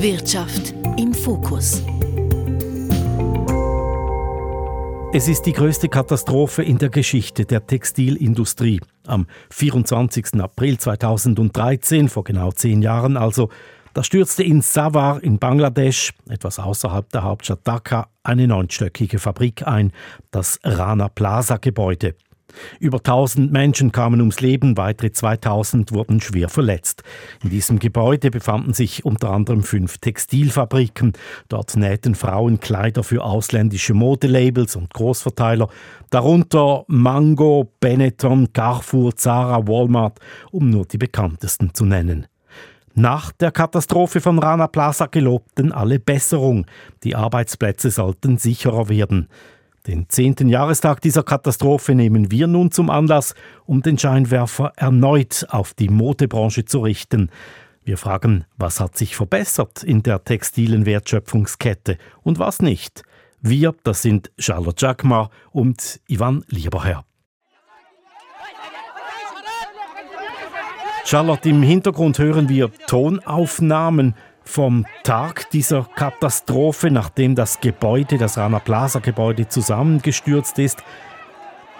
Wirtschaft im Fokus. Es ist die größte Katastrophe in der Geschichte der Textilindustrie. Am 24. April 2013, vor genau zehn Jahren also, da stürzte in Savar in Bangladesch, etwas außerhalb der Hauptstadt Dhaka, eine neunstöckige Fabrik ein, das Rana Plaza Gebäude. Über 1000 Menschen kamen ums Leben, weitere 2000 wurden schwer verletzt. In diesem Gebäude befanden sich unter anderem fünf Textilfabriken. Dort nähten Frauen Kleider für ausländische Modelabels und Großverteiler, darunter Mango, Benetton, Carrefour, Zara, Walmart, um nur die bekanntesten zu nennen. Nach der Katastrophe von Rana Plaza gelobten alle Besserung. Die Arbeitsplätze sollten sicherer werden. Den zehnten Jahrestag dieser Katastrophe nehmen wir nun zum Anlass, um den Scheinwerfer erneut auf die Modebranche zu richten. Wir fragen, was hat sich verbessert in der textilen Wertschöpfungskette und was nicht. Wir, das sind Charlotte Jacquemar und Ivan Lieberherr. Charlotte, im Hintergrund hören wir Tonaufnahmen vom Tag dieser Katastrophe, nachdem das Gebäude, das Rana Plaza Gebäude zusammengestürzt ist.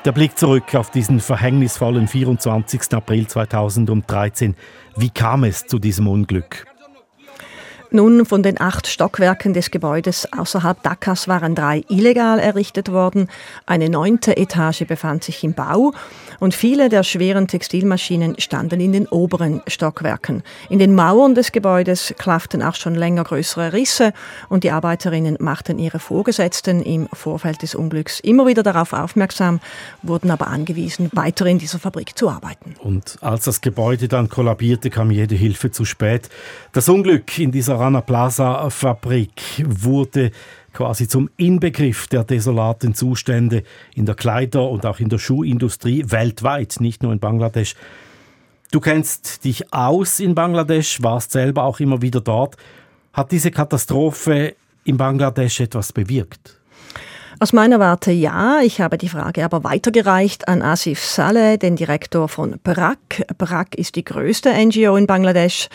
Der Blick zurück auf diesen verhängnisvollen 24. April 2013. Wie kam es zu diesem Unglück? Nun, von den acht Stockwerken des Gebäudes außerhalb Dakas waren drei illegal errichtet worden. Eine neunte Etage befand sich im Bau und viele der schweren Textilmaschinen standen in den oberen Stockwerken. In den Mauern des Gebäudes klafften auch schon länger größere Risse und die Arbeiterinnen machten ihre Vorgesetzten im Vorfeld des Unglücks immer wieder darauf aufmerksam, wurden aber angewiesen, weiter in dieser Fabrik zu arbeiten. Und als das Gebäude dann kollabierte, kam jede Hilfe zu spät. Das Unglück in dieser Rana Plaza Fabrik wurde quasi zum Inbegriff der desolaten Zustände in der Kleider- und auch in der Schuhindustrie weltweit, nicht nur in Bangladesch. Du kennst dich aus in Bangladesch, warst selber auch immer wieder dort. Hat diese Katastrophe in Bangladesch etwas bewirkt? Aus meiner Warte ja. Ich habe die Frage aber weitergereicht an Asif Saleh, den Direktor von BRAC. BRAC ist die größte NGO in Bangladesch.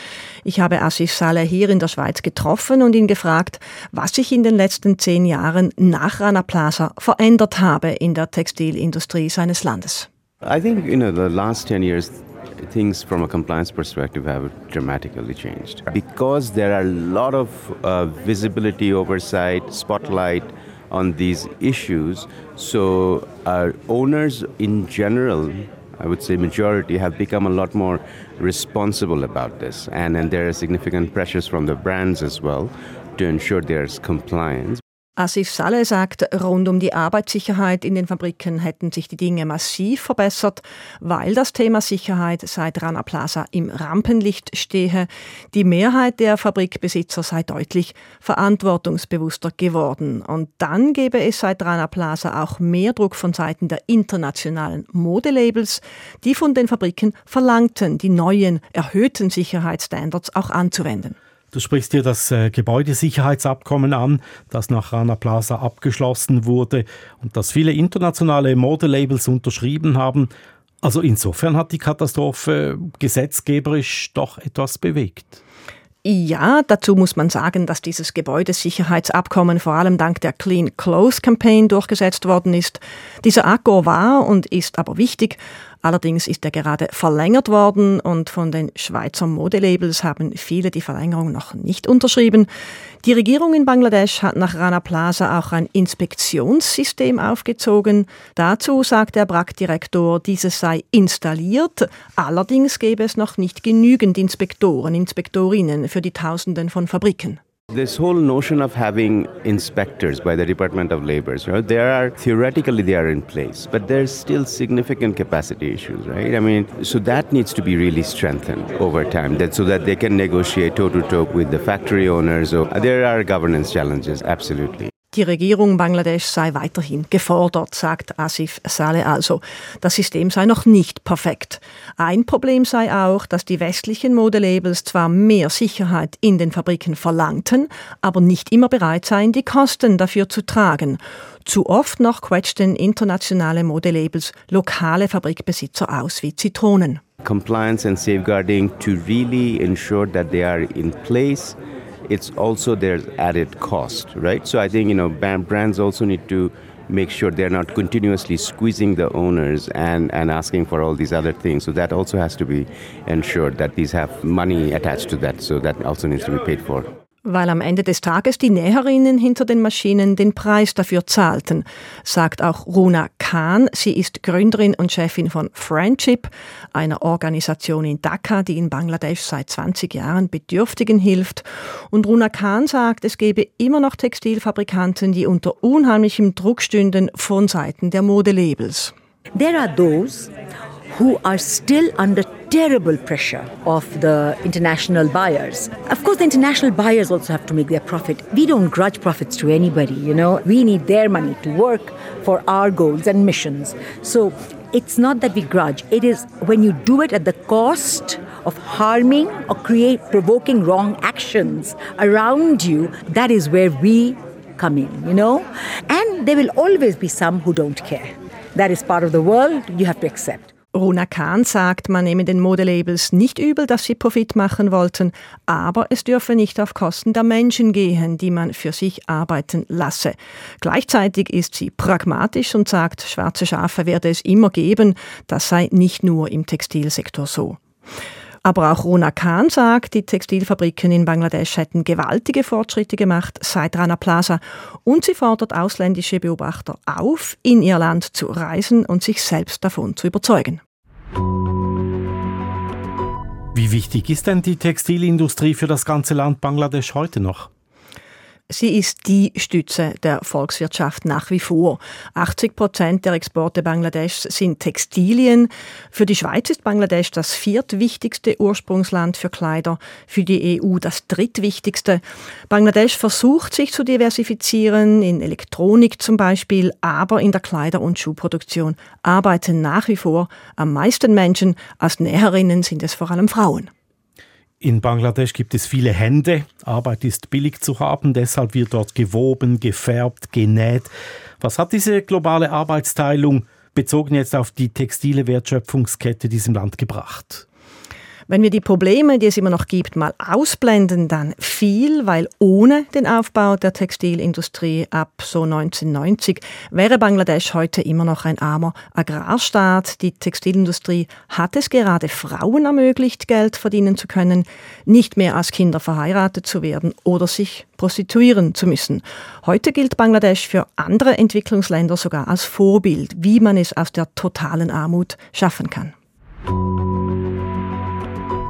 Ich habe Asif Saleh hier in der Schweiz getroffen und ihn gefragt, was sich in den letzten zehn Jahren nach Rana Plaza verändert habe in der Textilindustrie seines Landes. I think you know the last 10 years things from a compliance perspective have dramatically changed because there are a lot of uh, visibility oversight spotlight on these issues. So owners in general, I would say majority, have become a lot more responsible about this. And, and there are significant pressures from the brands as well to ensure there's compliance. Asif Saleh sagt, rund um die Arbeitssicherheit in den Fabriken hätten sich die Dinge massiv verbessert, weil das Thema Sicherheit seit Rana Plaza im Rampenlicht stehe. Die Mehrheit der Fabrikbesitzer sei deutlich verantwortungsbewusster geworden. Und dann gebe es seit Rana Plaza auch mehr Druck von Seiten der internationalen Modelabels, die von den Fabriken verlangten, die neuen, erhöhten Sicherheitsstandards auch anzuwenden. Du sprichst hier das äh, Gebäudesicherheitsabkommen an, das nach Rana Plaza abgeschlossen wurde und das viele internationale Modelabels unterschrieben haben. Also insofern hat die Katastrophe gesetzgeberisch doch etwas bewegt. Ja, dazu muss man sagen, dass dieses Gebäudesicherheitsabkommen vor allem dank der Clean Clothes Campaign durchgesetzt worden ist. Dieser Akku war und ist aber wichtig, Allerdings ist er gerade verlängert worden und von den Schweizer Modelabels haben viele die Verlängerung noch nicht unterschrieben. Die Regierung in Bangladesch hat nach Rana Plaza auch ein Inspektionssystem aufgezogen. Dazu sagt der BRAC-Direktor, dieses sei installiert. Allerdings gäbe es noch nicht genügend Inspektoren, Inspektorinnen für die Tausenden von Fabriken. This whole notion of having inspectors by the Department of Labor, you know, there are theoretically they are in place, but there's still significant capacity issues, right? I mean, so that needs to be really strengthened over time, that so that they can negotiate toe to toe with the factory owners. So there are governance challenges, absolutely. Die Regierung Bangladesch sei weiterhin gefordert, sagt Asif Saleh also. Das System sei noch nicht perfekt. Ein Problem sei auch, dass die westlichen Modelabels zwar mehr Sicherheit in den Fabriken verlangten, aber nicht immer bereit seien, die Kosten dafür zu tragen. Zu oft noch quetschten internationale Modelabels lokale Fabrikbesitzer aus wie Zitronen. Compliance and safeguarding to really ensure that they are in place it's also their added cost, right? So I think you know brands also need to make sure they're not continuously squeezing the owners and, and asking for all these other things. So that also has to be ensured that these have money attached to that. So that also needs to be paid for. Weil am Ende des Tages die Näherinnen hinter den Maschinen den Preis dafür zahlten, sagt auch Runa Khan. Sie ist Gründerin und Chefin von Friendship, einer Organisation in Dhaka, die in Bangladesch seit 20 Jahren Bedürftigen hilft. Und Runa Khan sagt, es gebe immer noch Textilfabrikanten, die unter unheimlichem Druck stünden von Seiten der Modelabels. There are those who are still under terrible pressure of the international buyers. Of course, the international buyers also have to make their profit. We don't grudge profits to anybody, you know. We need their money to work for our goals and missions. So it's not that we grudge, it is when you do it at the cost of harming or create provoking wrong actions around you, that is where we come in, you know? And there will always be some who don't care. That is part of the world you have to accept. Runa Kahn sagt, man nehme den Modelabels nicht übel, dass sie Profit machen wollten, aber es dürfe nicht auf Kosten der Menschen gehen, die man für sich arbeiten lasse. Gleichzeitig ist sie pragmatisch und sagt, schwarze Schafe werde es immer geben, das sei nicht nur im Textilsektor so. Aber auch Rona Khan sagt, die Textilfabriken in Bangladesch hätten gewaltige Fortschritte gemacht seit Rana Plaza und sie fordert ausländische Beobachter auf, in ihr Land zu reisen und sich selbst davon zu überzeugen. Wie wichtig ist denn die Textilindustrie für das ganze Land Bangladesch heute noch? Sie ist die Stütze der Volkswirtschaft nach wie vor. 80 Prozent der Exporte Bangladeschs sind Textilien. Für die Schweiz ist Bangladesch das viertwichtigste Ursprungsland für Kleider, für die EU das drittwichtigste. Bangladesch versucht sich zu diversifizieren, in Elektronik zum Beispiel, aber in der Kleider- und Schuhproduktion arbeiten nach wie vor am meisten Menschen. Als Näherinnen sind es vor allem Frauen. In Bangladesch gibt es viele Hände. Arbeit ist billig zu haben, deshalb wird dort gewoben, gefärbt, genäht. Was hat diese globale Arbeitsteilung bezogen jetzt auf die textile Wertschöpfungskette diesem Land gebracht? Wenn wir die Probleme, die es immer noch gibt, mal ausblenden, dann viel, weil ohne den Aufbau der Textilindustrie ab so 1990 wäre Bangladesch heute immer noch ein armer Agrarstaat. Die Textilindustrie hat es gerade Frauen ermöglicht, Geld verdienen zu können, nicht mehr als Kinder verheiratet zu werden oder sich prostituieren zu müssen. Heute gilt Bangladesch für andere Entwicklungsländer sogar als Vorbild, wie man es aus der totalen Armut schaffen kann.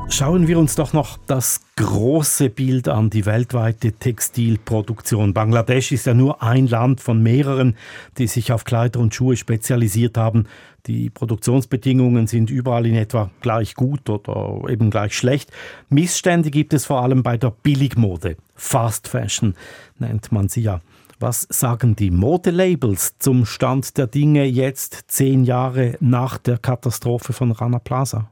Schauen wir uns doch noch das große Bild an, die weltweite Textilproduktion. Bangladesch ist ja nur ein Land von mehreren, die sich auf Kleider und Schuhe spezialisiert haben. Die Produktionsbedingungen sind überall in etwa gleich gut oder eben gleich schlecht. Missstände gibt es vor allem bei der Billigmode. Fast Fashion nennt man sie ja. Was sagen die Modelabels zum Stand der Dinge jetzt, zehn Jahre nach der Katastrophe von Rana Plaza?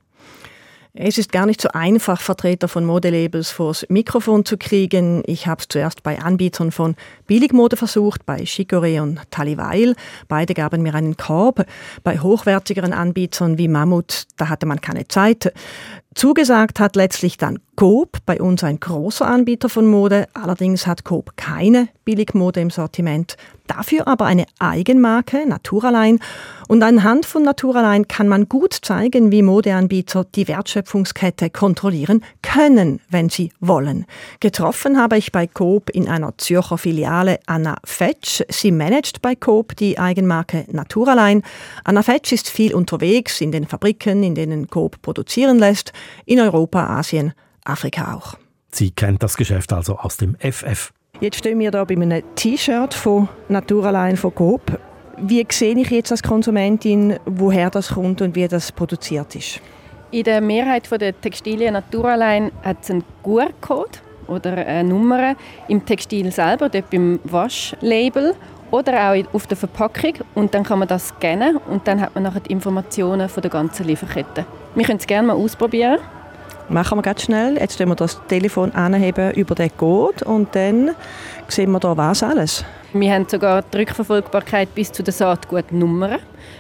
Es ist gar nicht so einfach, Vertreter von Modelabels vors Mikrofon zu kriegen. Ich habe es zuerst bei Anbietern von Billigmode versucht, bei Chicorée und Taliweil. Beide gaben mir einen Korb. Bei hochwertigeren Anbietern wie Mammut, da hatte man keine Zeit. Zugesagt hat letztlich dann Coop, bei uns ein großer Anbieter von Mode. Allerdings hat Coop keine Billigmode im Sortiment, dafür aber eine Eigenmarke, Naturaline. Und anhand von Naturaline kann man gut zeigen, wie Modeanbieter die Wertschöpfungskette kontrollieren können, wenn sie wollen. Getroffen habe ich bei Coop in einer Zürcher Filiale Anna Fetsch. Sie managt bei Coop die Eigenmarke Naturaline. Anna Fetsch ist viel unterwegs in den Fabriken, in denen Coop produzieren lässt in Europa, Asien, Afrika auch. Sie kennt das Geschäft also aus dem FF. Jetzt stehen wir hier bei einem T-Shirt von Naturaline von Coop. Wie sehe ich jetzt als Konsumentin, woher das kommt und wie das produziert ist? In der Mehrheit der Textilien Naturaline hat es einen QR-Code oder eine Nummer im Textil selber, dort beim Waschlabel oder auch auf der Verpackung und dann kann man das scannen und dann hat man nachher die Informationen von der ganzen Lieferkette. Wir können es gerne mal ausprobieren. Machen wir ganz schnell. Jetzt stellen wir das Telefon anheben über den Code und dann sehen wir da was alles. Wir haben sogar die Rückverfolgbarkeit bis zu den Saatgutnummern.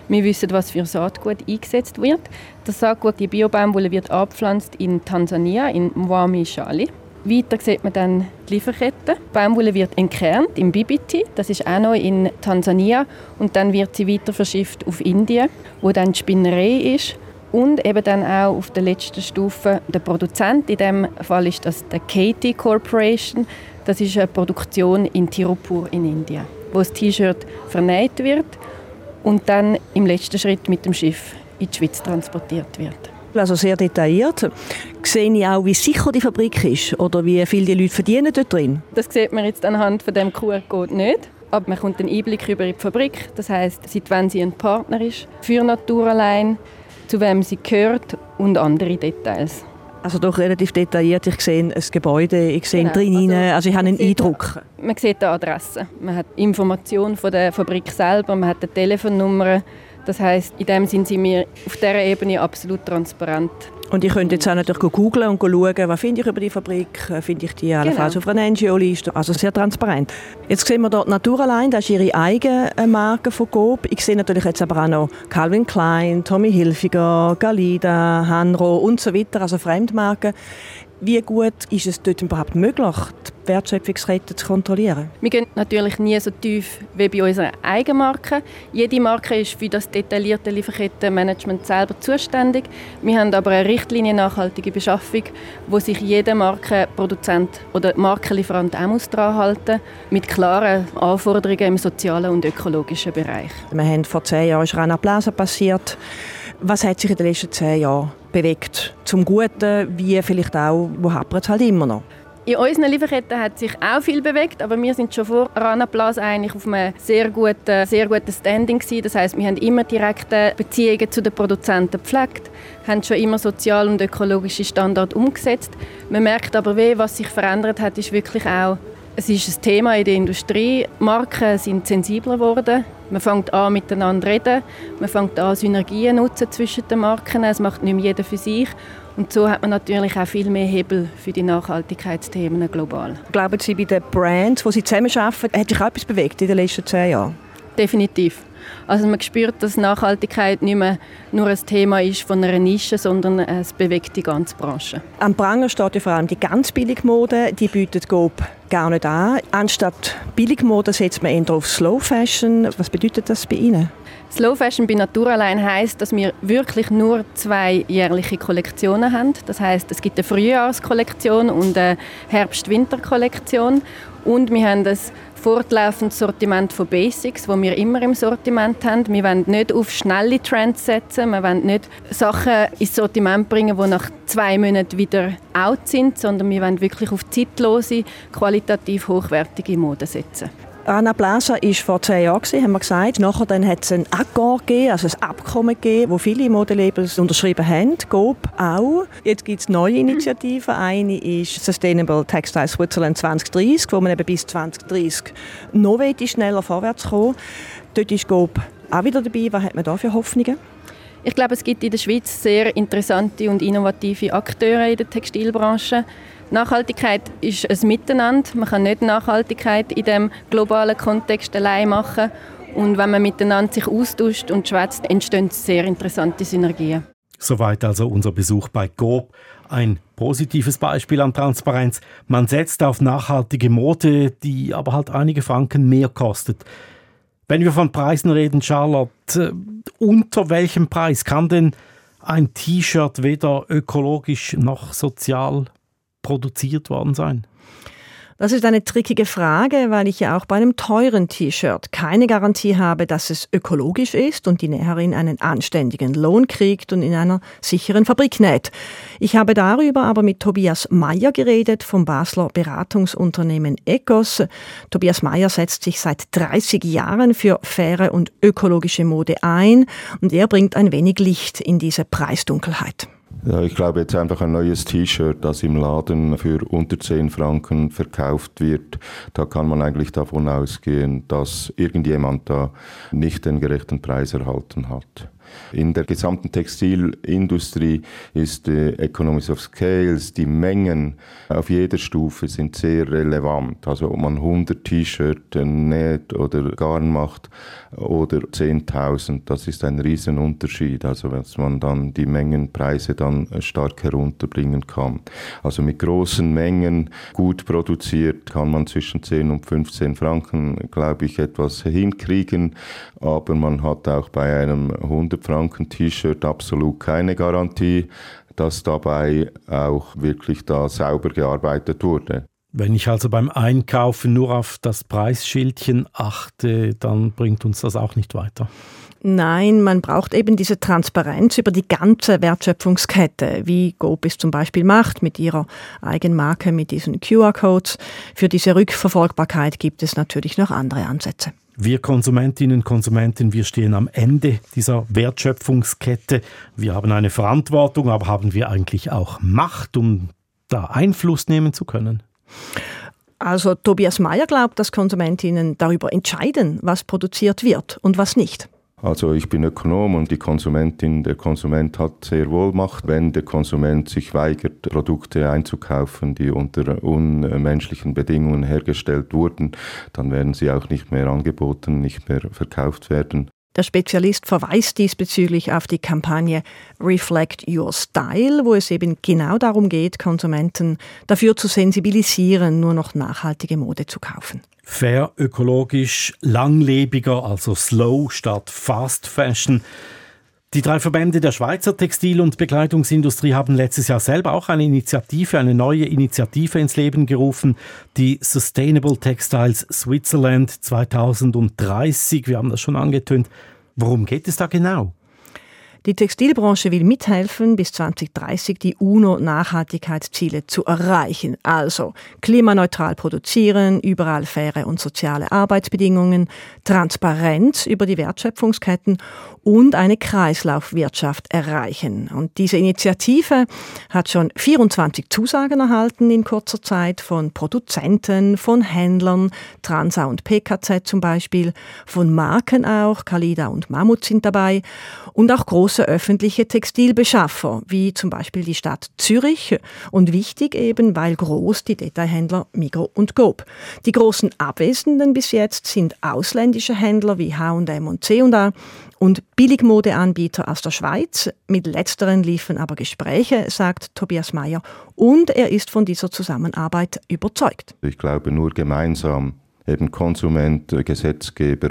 Wir wissen, was für Saatgut eingesetzt wird. Das Saatgut, die Biobaumwolle, wird abgepflanzt in Tansania, in Mwami Shali. Weiter sieht man dann die Lieferkette. Die Baumwolle wird entkernt im Bibiti, das ist auch noch in Tansania. Und dann wird sie weiter verschifft auf Indien, wo dann die Spinnerei ist. Und eben dann auch auf der letzten Stufe der Produzent. In dem Fall ist das der Katie Corporation. Das ist eine Produktion in Tirupur in Indien, wo das T-Shirt vernäht wird und dann im letzten Schritt mit dem Schiff in die Schweiz transportiert wird. Also sehr detailliert. Sehe ich auch, wie sicher die Fabrik ist oder wie viel die Leute verdienen dort drin? Das sieht man jetzt anhand von dem QR-Code nicht. Aber man kommt einen Einblick über die Fabrik. Das heißt, seit wann sie ein Partner ist für Naturalein, zu wem sie gehört und andere Details. Also doch relativ detailliert. Ich sehe ein Gebäude, ich sehe genau. drin, also, also ich habe einen Eindruck. Man sieht die Adresse, man hat Informationen von der Fabrik selber, man hat die Telefonnummer. Das heißt, in dem sind sie mir auf dieser Ebene absolut transparent. Und ich könnte jetzt auch natürlich googlen und schauen, was finde ich über die Fabrik, äh, finde ich die allenfalls genau. auf einer NGO-Liste, also sehr transparent. Jetzt sehen wir dort Naturalein, das ist ihre eigene Marke von Coop. Ich sehe natürlich jetzt aber auch noch Calvin Klein, Tommy Hilfiger, Galida, Hanro und so weiter, also Fremdmarken. Wie gut ist es dort überhaupt möglich, die Wertschöpfungskette zu kontrollieren? Wir gehen natürlich nie so tief wie bei unserer eigenen Marke. Jede Marke ist für das detaillierte Lieferkettenmanagement selber zuständig. Wir haben aber eine Richtlinie nachhaltige Beschaffung, wo sich jeder Markenproduzent oder Markenlieferant auch muss daran halten mit klaren Anforderungen im sozialen und ökologischen Bereich. Wir haben vor zehn Jahren ist Rana Plaza passiert. Was hat sich in den letzten zehn Jahren bewegt? Zum Guten, wie vielleicht auch, wo hapert es halt immer noch? In unseren Lieferketten hat sich auch viel bewegt, aber wir sind schon vor Rana Plaza eigentlich auf einem sehr guten, sehr guten Standing gewesen. Das heißt, wir haben immer direkte Beziehungen zu den Produzenten gepflegt, haben schon immer sozial und ökologische Standards umgesetzt. Man merkt aber, wie, was sich verändert hat, ist wirklich auch es ist ein Thema in der Industrie. Marken sind sensibler geworden. Man fängt an, miteinander zu reden. Man fängt an, Synergien zu nutzen zwischen den Marken. Es macht nicht mehr jeder für sich. Und so hat man natürlich auch viel mehr Hebel für die Nachhaltigkeitsthemen global. Glauben Sie, bei den Brands, die Sie zusammenarbeiten, hat sich auch etwas bewegt in den letzten zehn Jahren? Definitiv. Also man spürt, dass Nachhaltigkeit nicht mehr nur ein Thema ist von einer Nische, sondern es bewegt die ganze Branche. Am Pranger steht ja vor allem die ganz billige Mode, die bietet GOP gar nicht an. Anstatt Billigmode setzt man eher auf Slow Fashion. Was bedeutet das bei Ihnen? Slow Fashion bei Naturalein heißt, dass wir wirklich nur zwei jährliche Kollektionen haben. Das heißt, es gibt eine Frühjahrskollektion und eine Herbst-Winter-Kollektion und wir haben das fortlaufendes Sortiment von Basics, wo wir immer im Sortiment haben. Wir wollen nicht auf schnelle Trends setzen, wir wollen nicht Sachen ins Sortiment bringen, die nach zwei Monaten wieder out sind, sondern wir wollen wirklich auf zeitlose, qualitativ hochwertige Mode setzen. Anna Plaza war vor zehn Jahren, haben wir gesagt. Nachher dann hat es ein Accord gegeben, also ein Abkommen gegeben, wo viele Modelabels unterschrieben haben, GOP auch. Jetzt gibt es neue Initiativen. Eine ist Sustainable Textile Switzerland 2030, wo man eben bis 2030 noch schneller vorwärts kommen Dort ist GOP auch wieder dabei. Was hat man da für Hoffnungen? Ich glaube, es gibt in der Schweiz sehr interessante und innovative Akteure in der Textilbranche. Nachhaltigkeit ist ein Miteinander. Man kann nicht Nachhaltigkeit in dem globalen Kontext allein machen. Und wenn man miteinander sich austauscht und schwätzt, entstehen sehr interessante Synergien. Soweit also unser Besuch bei GOB. Ein positives Beispiel an Transparenz. Man setzt auf nachhaltige Mode, die aber halt einige Franken mehr kostet. Wenn wir von Preisen reden, Charlotte, äh, unter welchem Preis kann denn ein T-Shirt weder ökologisch noch sozial produziert worden sein? Das ist eine trickige Frage, weil ich ja auch bei einem teuren T-Shirt keine Garantie habe, dass es ökologisch ist und die Näherin einen anständigen Lohn kriegt und in einer sicheren Fabrik näht. Ich habe darüber aber mit Tobias Meyer geredet vom Basler Beratungsunternehmen Ecos. Tobias Meyer setzt sich seit 30 Jahren für faire und ökologische Mode ein und er bringt ein wenig Licht in diese Preisdunkelheit. Ich glaube jetzt einfach ein neues T-Shirt, das im Laden für unter 10 Franken verkauft wird, da kann man eigentlich davon ausgehen, dass irgendjemand da nicht den gerechten Preis erhalten hat. In der gesamten Textilindustrie ist die Economies of Scales, die Mengen auf jeder Stufe sind sehr relevant. Also ob man 100 T-Shirts näht oder Garn macht oder 10.000, das ist ein Riesenunterschied. Also dass man dann die Mengenpreise dann stark herunterbringen kann. Also mit großen Mengen gut produziert kann man zwischen 10 und 15 Franken, glaube ich, etwas hinkriegen. Aber man hat auch bei einem 100 Franken T-Shirt absolut keine Garantie, dass dabei auch wirklich da sauber gearbeitet wurde. Wenn ich also beim Einkaufen nur auf das Preisschildchen achte, dann bringt uns das auch nicht weiter. Nein, man braucht eben diese Transparenz über die ganze Wertschöpfungskette, wie Goop es zum Beispiel macht mit ihrer Eigenmarke, mit diesen QR-Codes. Für diese Rückverfolgbarkeit gibt es natürlich noch andere Ansätze. Wir Konsumentinnen und Konsumenten, wir stehen am Ende dieser Wertschöpfungskette. Wir haben eine Verantwortung, aber haben wir eigentlich auch Macht, um da Einfluss nehmen zu können? Also Tobias Mayer glaubt, dass Konsumentinnen darüber entscheiden, was produziert wird und was nicht. Also ich bin Ökonom und die Konsumentin, der Konsument hat sehr wohl Macht, wenn der Konsument sich weigert, Produkte einzukaufen, die unter unmenschlichen Bedingungen hergestellt wurden, dann werden sie auch nicht mehr angeboten, nicht mehr verkauft werden. Der Spezialist verweist diesbezüglich auf die Kampagne Reflect Your Style, wo es eben genau darum geht, Konsumenten dafür zu sensibilisieren, nur noch nachhaltige Mode zu kaufen. Fair, ökologisch, langlebiger, also slow statt fast fashion. Die drei Verbände der Schweizer Textil- und Bekleidungsindustrie haben letztes Jahr selber auch eine Initiative, eine neue Initiative ins Leben gerufen, die Sustainable Textiles Switzerland 2030. Wir haben das schon angetönt. Worum geht es da genau? Die Textilbranche will mithelfen, bis 2030 die UNO-Nachhaltigkeitsziele zu erreichen. Also klimaneutral produzieren, überall faire und soziale Arbeitsbedingungen, Transparenz über die Wertschöpfungsketten und eine Kreislaufwirtschaft erreichen. Und diese Initiative hat schon 24 Zusagen erhalten in kurzer Zeit von Produzenten, von Händlern, Transa und PKZ zum Beispiel, von Marken auch, Kalida und Mammut sind dabei und auch große öffentliche Textilbeschaffer, wie zum Beispiel die Stadt Zürich und wichtig eben, weil groß die Detailhändler Migro und Gob. Die großen Abwesenden bis jetzt sind ausländische Händler wie H&M und C&A und Billigmodeanbieter aus der Schweiz. Mit letzteren liefen aber Gespräche, sagt Tobias Mayer, und er ist von dieser Zusammenarbeit überzeugt. Ich glaube, nur gemeinsam eben Konsument, äh, Gesetzgeber,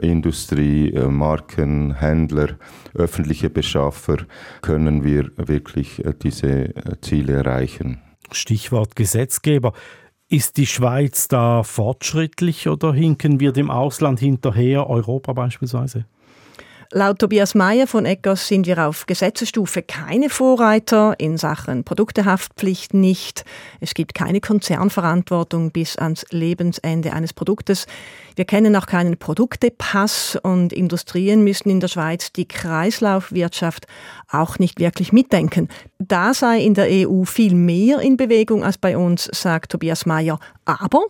Industrie, äh, Marken, Händler, öffentliche Beschaffer können wir wirklich äh, diese Ziele erreichen. Stichwort Gesetzgeber. Ist die Schweiz da fortschrittlich oder hinken wir dem Ausland hinterher, Europa beispielsweise? Laut Tobias Mayer von Eckers sind wir auf Gesetzesstufe keine Vorreiter, in Sachen Produktehaftpflicht nicht. Es gibt keine Konzernverantwortung bis ans Lebensende eines Produktes. Wir kennen auch keinen Produktepass und Industrien müssen in der Schweiz die Kreislaufwirtschaft auch nicht wirklich mitdenken. Da sei in der EU viel mehr in Bewegung als bei uns, sagt Tobias Mayer. Aber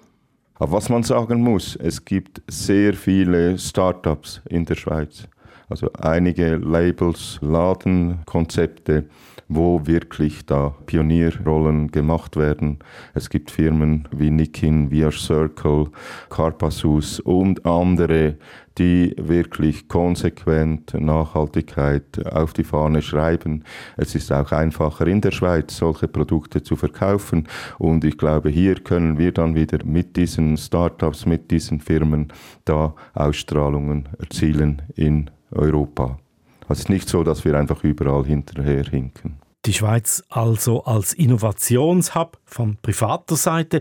aber was man sagen muss, es gibt sehr viele Startups in der Schweiz. Also einige Labels, Ladenkonzepte, wo wirklich da Pionierrollen gemacht werden. Es gibt Firmen wie Nikin, VR Circle, Carpasus und andere, die wirklich konsequent Nachhaltigkeit auf die Fahne schreiben. Es ist auch einfacher in der Schweiz solche Produkte zu verkaufen und ich glaube, hier können wir dann wieder mit diesen Startups, mit diesen Firmen da Ausstrahlungen erzielen in Europa. Also es ist nicht so, dass wir einfach überall hinterher hinken. Die Schweiz also als Innovationshub von privater Seite.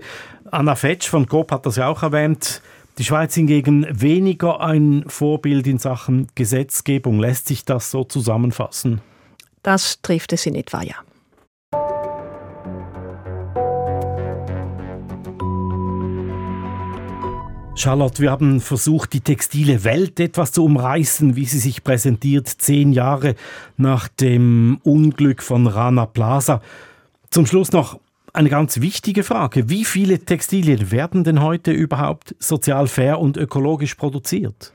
Anna Fetsch von GOP hat das ja auch erwähnt. Die Schweiz hingegen weniger ein Vorbild in Sachen Gesetzgebung. Lässt sich das so zusammenfassen? Das trifft es in etwa, ja. Charlotte, wir haben versucht, die textile Welt etwas zu umreißen, wie sie sich präsentiert, zehn Jahre nach dem Unglück von Rana Plaza. Zum Schluss noch eine ganz wichtige Frage. Wie viele Textilien werden denn heute überhaupt sozial fair und ökologisch produziert?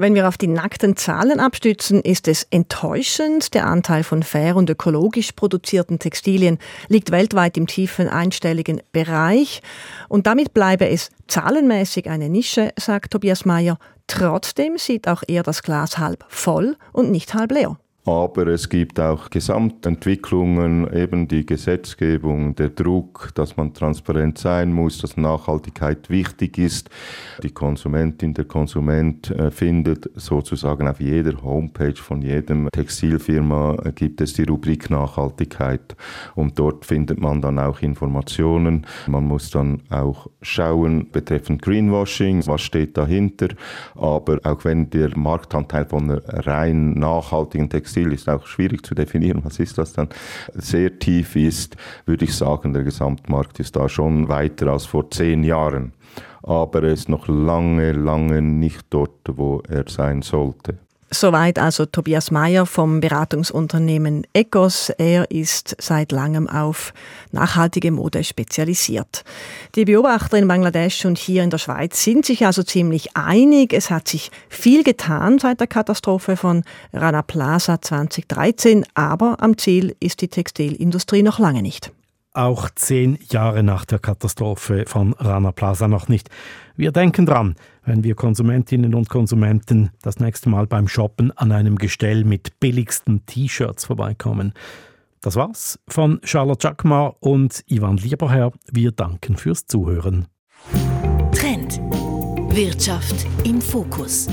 Wenn wir auf die nackten Zahlen abstützen, ist es enttäuschend. Der Anteil von fair und ökologisch produzierten Textilien liegt weltweit im tiefen einstelligen Bereich. Und damit bleibe es zahlenmäßig eine Nische, sagt Tobias Mayer. Trotzdem sieht auch er das Glas halb voll und nicht halb leer. Aber es gibt auch Gesamtentwicklungen, eben die Gesetzgebung, der Druck, dass man transparent sein muss, dass Nachhaltigkeit wichtig ist. Die Konsumentin, der Konsument äh, findet sozusagen auf jeder Homepage von jedem Textilfirma gibt es die Rubrik Nachhaltigkeit. Und dort findet man dann auch Informationen. Man muss dann auch schauen betreffend Greenwashing, was steht dahinter. Aber auch wenn der Marktanteil von rein nachhaltigen Textilien Textil ist auch schwierig zu definieren, was ist das dann, sehr tief ist, würde ich sagen, der Gesamtmarkt ist da schon weiter als vor zehn Jahren. Aber er ist noch lange, lange nicht dort, wo er sein sollte. Soweit also Tobias Mayer vom Beratungsunternehmen Ecos. Er ist seit langem auf nachhaltige Mode spezialisiert. Die Beobachter in Bangladesch und hier in der Schweiz sind sich also ziemlich einig. Es hat sich viel getan seit der Katastrophe von Rana Plaza 2013, aber am Ziel ist die Textilindustrie noch lange nicht. Auch zehn Jahre nach der Katastrophe von Rana Plaza noch nicht. Wir denken dran, wenn wir Konsumentinnen und Konsumenten das nächste Mal beim Shoppen an einem Gestell mit billigsten T-Shirts vorbeikommen. Das war's von Charlotte Jackmar und Ivan Lieberherr. Wir danken fürs Zuhören. Trend. Wirtschaft im Fokus.